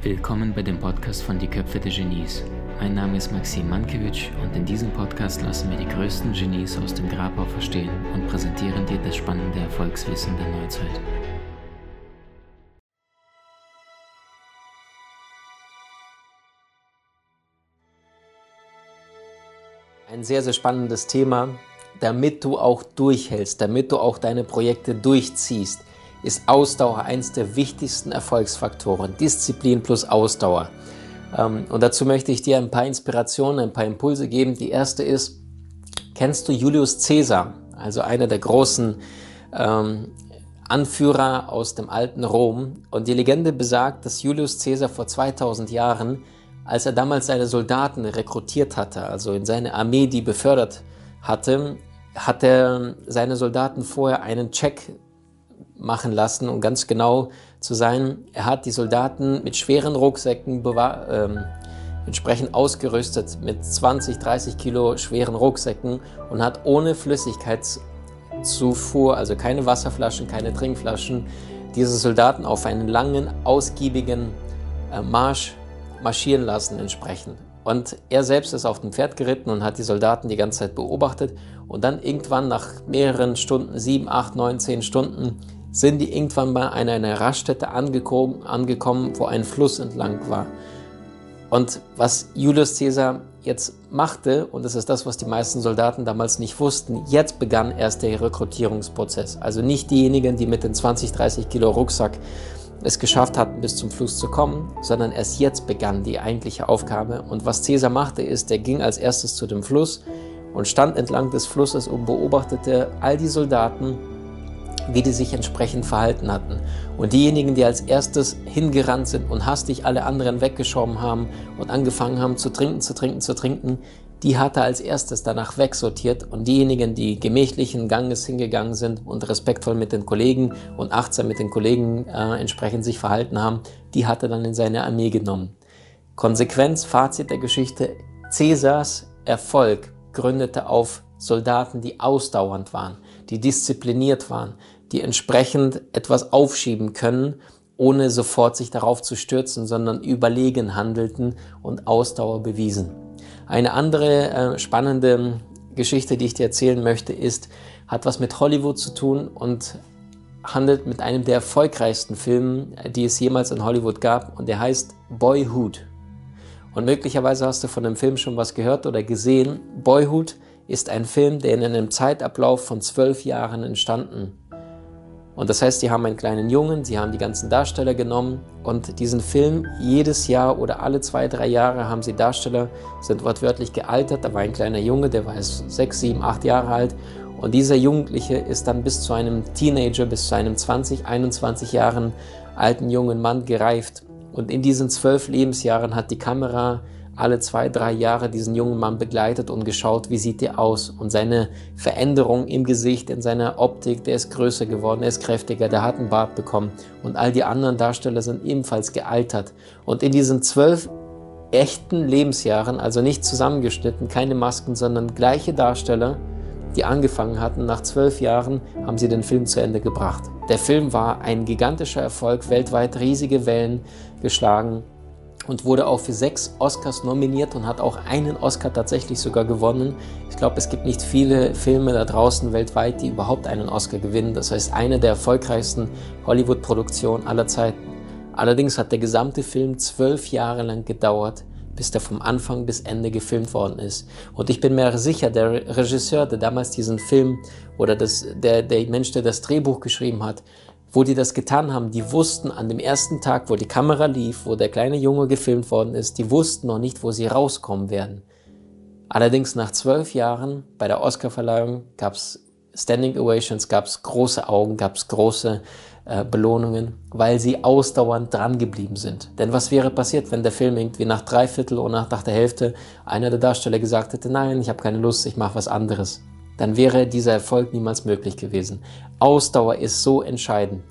Willkommen bei dem Podcast von Die Köpfe der Genies. Mein Name ist Maxim Mankewitsch und in diesem Podcast lassen wir die größten Genies aus dem Grabau verstehen und präsentieren dir das spannende Erfolgswissen der Neuzeit. Ein sehr, sehr spannendes Thema, damit du auch durchhältst, damit du auch deine Projekte durchziehst ist Ausdauer eines der wichtigsten Erfolgsfaktoren. Disziplin plus Ausdauer. Ähm, und dazu möchte ich dir ein paar Inspirationen, ein paar Impulse geben. Die erste ist, kennst du Julius Caesar, also einer der großen ähm, Anführer aus dem alten Rom? Und die Legende besagt, dass Julius Caesar vor 2000 Jahren, als er damals seine Soldaten rekrutiert hatte, also in seine Armee die befördert hatte, hat er seine Soldaten vorher einen Check machen lassen, um ganz genau zu sein. Er hat die Soldaten mit schweren Rucksäcken ähm, entsprechend ausgerüstet, mit 20, 30 Kilo schweren Rucksäcken und hat ohne Flüssigkeitszufuhr, also keine Wasserflaschen, keine Trinkflaschen, diese Soldaten auf einen langen, ausgiebigen äh, Marsch marschieren lassen entsprechend. Und er selbst ist auf dem Pferd geritten und hat die Soldaten die ganze Zeit beobachtet. Und dann irgendwann nach mehreren Stunden, sieben, acht, neun, zehn Stunden, sind die irgendwann bei einer, einer Raststätte angekommen, angekommen, wo ein Fluss entlang war. Und was Julius Caesar jetzt machte, und das ist das, was die meisten Soldaten damals nicht wussten, jetzt begann erst der Rekrutierungsprozess. Also nicht diejenigen, die mit den 20, 30 Kilo Rucksack es geschafft hatten, bis zum Fluss zu kommen, sondern erst jetzt begann die eigentliche Aufgabe. Und was Caesar machte, ist, er ging als erstes zu dem Fluss und stand entlang des Flusses und beobachtete all die Soldaten, wie die sich entsprechend verhalten hatten. Und diejenigen, die als erstes hingerannt sind und hastig alle anderen weggeschoben haben und angefangen haben zu trinken, zu trinken, zu trinken, die hat er als erstes danach wegsortiert und diejenigen, die gemächlichen Ganges hingegangen sind und respektvoll mit den Kollegen und achtsam mit den Kollegen äh, entsprechend sich verhalten haben, die hat er dann in seine Armee genommen. Konsequenz, Fazit der Geschichte, Cäsars Erfolg gründete auf Soldaten, die ausdauernd waren, die diszipliniert waren, die entsprechend etwas aufschieben können, ohne sofort sich darauf zu stürzen, sondern überlegen handelten und Ausdauer bewiesen. Eine andere äh, spannende Geschichte, die ich dir erzählen möchte, ist, hat was mit Hollywood zu tun und handelt mit einem der erfolgreichsten Filme, die es jemals in Hollywood gab und der heißt Boyhood. Und möglicherweise hast du von dem Film schon was gehört oder gesehen. Boyhood ist ein Film, der in einem Zeitablauf von zwölf Jahren entstanden und das heißt, die haben einen kleinen Jungen, sie haben die ganzen Darsteller genommen und diesen Film jedes Jahr oder alle zwei, drei Jahre haben sie Darsteller, sind wortwörtlich gealtert. Da war ein kleiner Junge, der war sechs, sieben, acht Jahre alt und dieser Jugendliche ist dann bis zu einem Teenager, bis zu einem 20, 21 Jahren alten jungen Mann gereift. Und in diesen zwölf Lebensjahren hat die Kamera alle zwei, drei Jahre diesen jungen Mann begleitet und geschaut, wie sieht er aus. Und seine Veränderung im Gesicht, in seiner Optik, der ist größer geworden, er ist kräftiger, der hat einen Bart bekommen. Und all die anderen Darsteller sind ebenfalls gealtert. Und in diesen zwölf echten Lebensjahren, also nicht zusammengeschnitten, keine Masken, sondern gleiche Darsteller, die angefangen hatten, nach zwölf Jahren haben sie den Film zu Ende gebracht. Der Film war ein gigantischer Erfolg, weltweit riesige Wellen geschlagen und wurde auch für sechs Oscars nominiert und hat auch einen Oscar tatsächlich sogar gewonnen. Ich glaube, es gibt nicht viele Filme da draußen weltweit, die überhaupt einen Oscar gewinnen. Das heißt, eine der erfolgreichsten Hollywood-Produktionen aller Zeiten. Allerdings hat der gesamte Film zwölf Jahre lang gedauert, bis der vom Anfang bis Ende gefilmt worden ist. Und ich bin mir sicher, der Regisseur, der damals diesen Film oder das, der, der Mensch, der das Drehbuch geschrieben hat, wo die das getan haben, die wussten an dem ersten Tag, wo die Kamera lief, wo der kleine Junge gefilmt worden ist, die wussten noch nicht, wo sie rauskommen werden. Allerdings nach zwölf Jahren bei der Oscarverleihung gab es Standing Ovations, gab es große Augen, gab es große äh, Belohnungen, weil sie ausdauernd dran geblieben sind. Denn was wäre passiert, wenn der Film irgendwie nach drei Viertel oder nach der Hälfte einer der Darsteller gesagt hätte, nein, ich habe keine Lust, ich mache was anderes dann wäre dieser Erfolg niemals möglich gewesen. Ausdauer ist so entscheidend.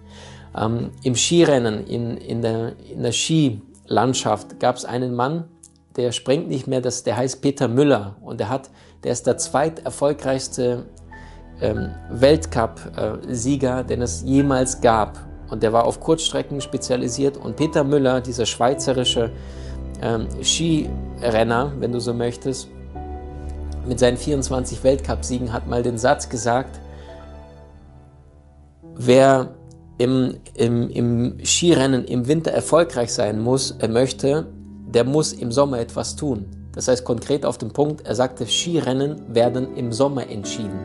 Ähm, Im Skirennen, in, in, der, in der Skilandschaft gab es einen Mann, der springt nicht mehr, das, der heißt Peter Müller und der, hat, der ist der zweiterfolgreichste ähm, Weltcup-Sieger, den es jemals gab. Und der war auf Kurzstrecken spezialisiert. Und Peter Müller, dieser schweizerische ähm, Skirenner, wenn du so möchtest, mit seinen 24 Weltcupsiegen hat mal den Satz gesagt, wer im, im, im Skirennen im Winter erfolgreich sein muss, er möchte, der muss im Sommer etwas tun. Das heißt konkret auf den Punkt, er sagte, Skirennen werden im Sommer entschieden.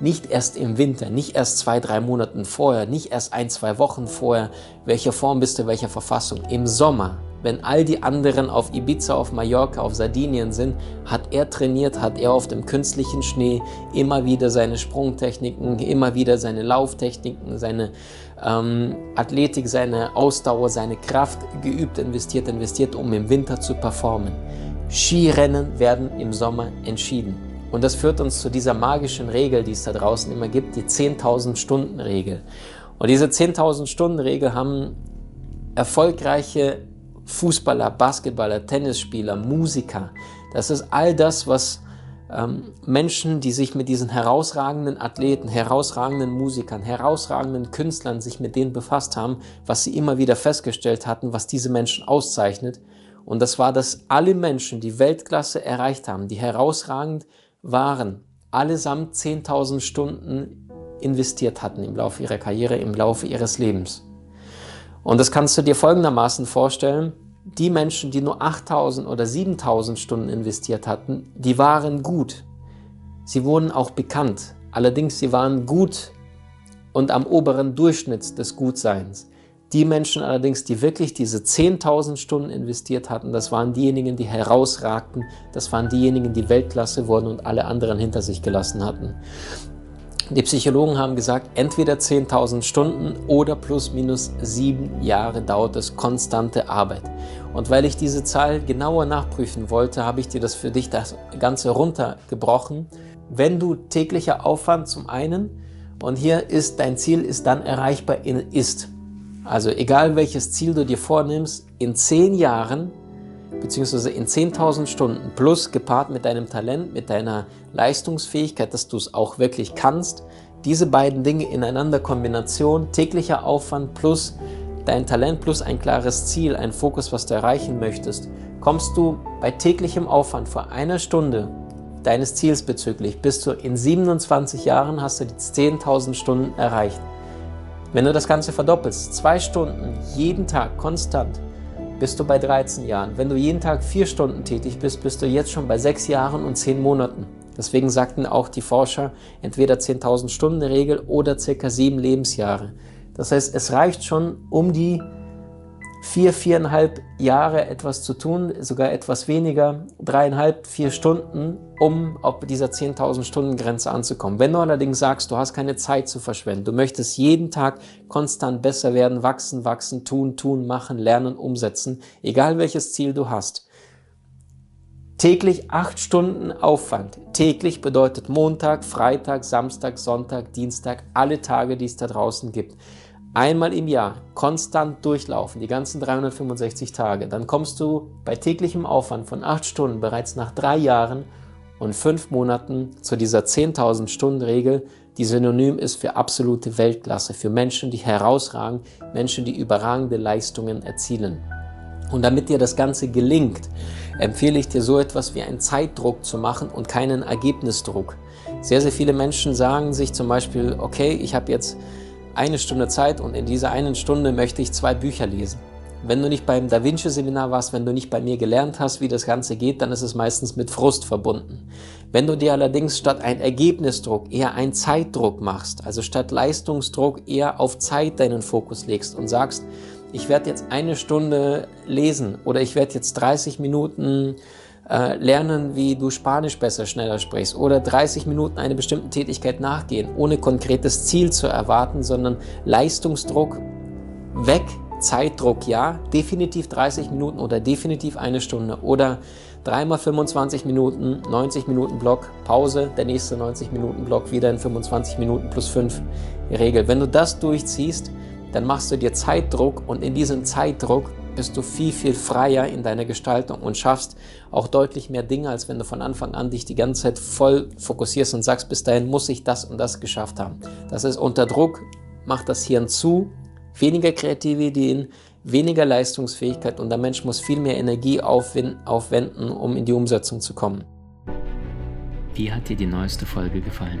Nicht erst im Winter, nicht erst zwei, drei Monaten vorher, nicht erst ein, zwei Wochen vorher, welche Form bist du, welcher Verfassung. Im Sommer, wenn all die anderen auf Ibiza, auf Mallorca, auf Sardinien sind, hat er trainiert, hat er auf dem künstlichen Schnee immer wieder seine Sprungtechniken, immer wieder seine Lauftechniken, seine ähm, Athletik, seine Ausdauer, seine Kraft geübt, investiert, investiert, um im Winter zu performen. Skirennen werden im Sommer entschieden. Und das führt uns zu dieser magischen Regel, die es da draußen immer gibt, die 10.000 Stunden Regel. Und diese 10.000 Stunden Regel haben erfolgreiche Fußballer, Basketballer, Tennisspieler, Musiker. Das ist all das, was ähm, Menschen, die sich mit diesen herausragenden Athleten, herausragenden Musikern, herausragenden Künstlern sich mit denen befasst haben, was sie immer wieder festgestellt hatten, was diese Menschen auszeichnet. Und das war, dass alle Menschen, die Weltklasse erreicht haben, die herausragend waren, allesamt 10.000 Stunden investiert hatten im Laufe ihrer Karriere, im Laufe ihres Lebens. Und das kannst du dir folgendermaßen vorstellen. Die Menschen, die nur 8000 oder 7000 Stunden investiert hatten, die waren gut. Sie wurden auch bekannt. Allerdings, sie waren gut und am oberen Durchschnitt des Gutseins. Die Menschen allerdings, die wirklich diese 10.000 Stunden investiert hatten, das waren diejenigen, die herausragten, das waren diejenigen, die Weltklasse wurden und alle anderen hinter sich gelassen hatten. Die Psychologen haben gesagt, entweder 10.000 Stunden oder plus minus sieben Jahre dauert es konstante Arbeit. Und weil ich diese Zahl genauer nachprüfen wollte, habe ich dir das für dich das Ganze runtergebrochen. Wenn du täglicher Aufwand zum einen und hier ist dein Ziel ist dann erreichbar in ist. Also egal welches Ziel du dir vornimmst, in zehn Jahren beziehungsweise in 10.000 Stunden plus gepaart mit deinem Talent, mit deiner Leistungsfähigkeit, dass du es auch wirklich kannst, diese beiden Dinge ineinander Kombination, täglicher Aufwand plus dein Talent plus ein klares Ziel, ein Fokus, was du erreichen möchtest, kommst du bei täglichem Aufwand vor einer Stunde deines Ziels bezüglich, bis du in 27 Jahren hast du die 10.000 Stunden erreicht. Wenn du das Ganze verdoppelst, zwei Stunden jeden Tag konstant, bist du bei 13 Jahren. Wenn du jeden Tag vier Stunden tätig bist, bist du jetzt schon bei sechs Jahren und zehn Monaten. Deswegen sagten auch die Forscher entweder 10.000 Stunden Regel oder circa sieben Lebensjahre. Das heißt, es reicht schon, um die vier, viereinhalb Jahre etwas zu tun, sogar etwas weniger, dreieinhalb, vier Stunden, um auf dieser 10.000 Stunden Grenze anzukommen. Wenn du allerdings sagst, du hast keine Zeit zu verschwenden, du möchtest jeden Tag konstant besser werden, wachsen, wachsen, tun, tun, machen, lernen, umsetzen, egal welches Ziel du hast. Täglich acht Stunden Aufwand. Täglich bedeutet Montag, Freitag, Samstag, Sonntag, Dienstag, alle Tage, die es da draußen gibt einmal im Jahr konstant durchlaufen, die ganzen 365 Tage, dann kommst du bei täglichem Aufwand von 8 Stunden bereits nach drei Jahren und fünf Monaten zu dieser 10.000 Stunden Regel, die synonym ist für absolute Weltklasse, für Menschen, die herausragen, Menschen, die überragende Leistungen erzielen. Und damit dir das Ganze gelingt, empfehle ich dir so etwas wie einen Zeitdruck zu machen und keinen Ergebnisdruck. Sehr, sehr viele Menschen sagen sich zum Beispiel, okay, ich habe jetzt eine Stunde Zeit und in dieser einen Stunde möchte ich zwei Bücher lesen. Wenn du nicht beim Da Vinci Seminar warst, wenn du nicht bei mir gelernt hast, wie das Ganze geht, dann ist es meistens mit Frust verbunden. Wenn du dir allerdings statt ein Ergebnisdruck eher einen Zeitdruck machst, also statt Leistungsdruck eher auf Zeit deinen Fokus legst und sagst, ich werde jetzt eine Stunde lesen oder ich werde jetzt 30 Minuten äh, lernen, wie du Spanisch besser, schneller sprichst oder 30 Minuten einer bestimmten Tätigkeit nachgehen, ohne konkretes Ziel zu erwarten, sondern Leistungsdruck weg, Zeitdruck ja, definitiv 30 Minuten oder definitiv eine Stunde oder dreimal 25 Minuten, 90 Minuten Block, Pause, der nächste 90 Minuten Block wieder in 25 Minuten plus 5 Regel. Wenn du das durchziehst, dann machst du dir Zeitdruck und in diesem Zeitdruck bist du viel, viel freier in deiner Gestaltung und schaffst auch deutlich mehr Dinge, als wenn du von Anfang an dich die ganze Zeit voll fokussierst und sagst, bis dahin muss ich das und das geschafft haben. Das ist unter Druck, macht das Hirn zu, weniger kreative Ideen, weniger Leistungsfähigkeit und der Mensch muss viel mehr Energie aufwenden, um in die Umsetzung zu kommen. Wie hat dir die neueste Folge gefallen?